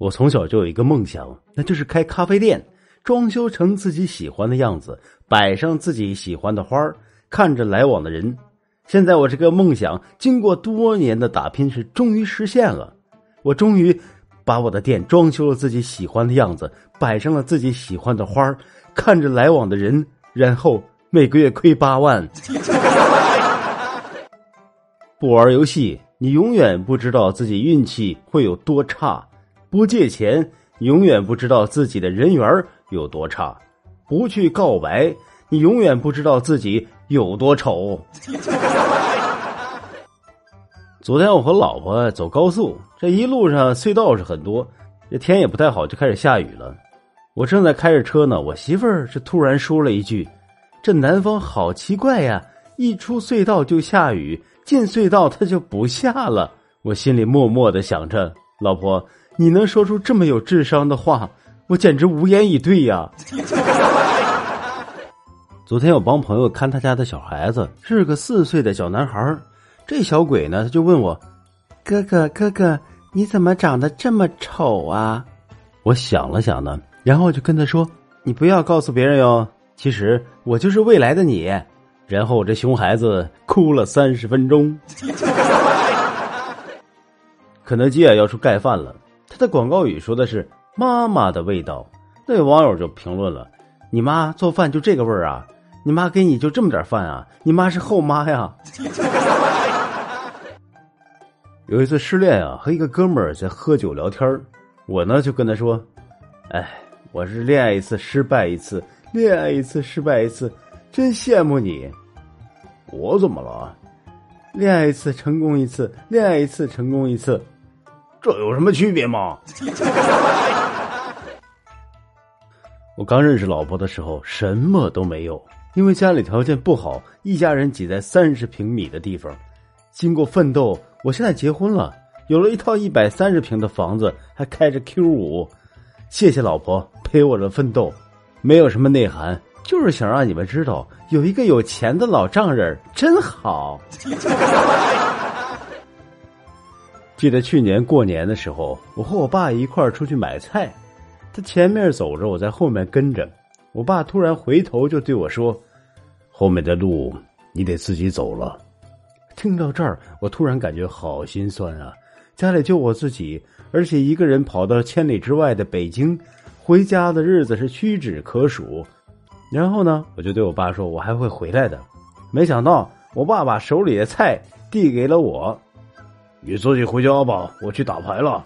我从小就有一个梦想，那就是开咖啡店，装修成自己喜欢的样子，摆上自己喜欢的花看着来往的人。现在我这个梦想，经过多年的打拼，是终于实现了。我终于把我的店装修了自己喜欢的样子，摆上了自己喜欢的花看着来往的人，然后每个月亏八万。不玩游戏，你永远不知道自己运气会有多差。不借钱，永远不知道自己的人缘有多差；不去告白，你永远不知道自己有多丑。昨天我和老婆走高速，这一路上隧道是很多，这天也不太好，就开始下雨了。我正在开着车呢，我媳妇儿是突然说了一句：“这南方好奇怪呀，一出隧道就下雨，进隧道它就不下了。”我心里默默的想着，老婆。你能说出这么有智商的话，我简直无言以对呀！昨天我帮朋友看他家的小孩子，是个四岁的小男孩这小鬼呢，他就问我：“哥哥，哥哥，你怎么长得这么丑啊？”我想了想呢，然后就跟他说：“你不要告诉别人哟，其实我就是未来的你。”然后我这熊孩子哭了三十分钟。肯德基啊，要出盖饭了。他的广告语说的是“妈妈的味道”，那位网友就评论了：“你妈做饭就这个味儿啊？你妈给你就这么点饭啊？你妈是后妈呀？”有一次失恋啊，和一个哥们儿在喝酒聊天我呢就跟他说：“哎，我是恋爱一次失败一次，恋爱一次失败一次，真羡慕你。”我怎么了？恋爱一次成功一次，恋爱一次成功一次。这有什么区别吗？我刚认识老婆的时候，什么都没有，因为家里条件不好，一家人挤在三十平米的地方。经过奋斗，我现在结婚了，有了一套一百三十平的房子，还开着 Q 五。谢谢老婆陪我的奋斗，没有什么内涵，就是想让你们知道，有一个有钱的老丈人真好。记得去年过年的时候，我和我爸一块儿出去买菜，他前面走着，我在后面跟着。我爸突然回头就对我说：“后面的路你得自己走了。”听到这儿，我突然感觉好心酸啊！家里就我自己，而且一个人跑到千里之外的北京，回家的日子是屈指可数。然后呢，我就对我爸说：“我还会回来的。”没想到，我爸把手里的菜递给了我。你自己回家吧我去打牌了。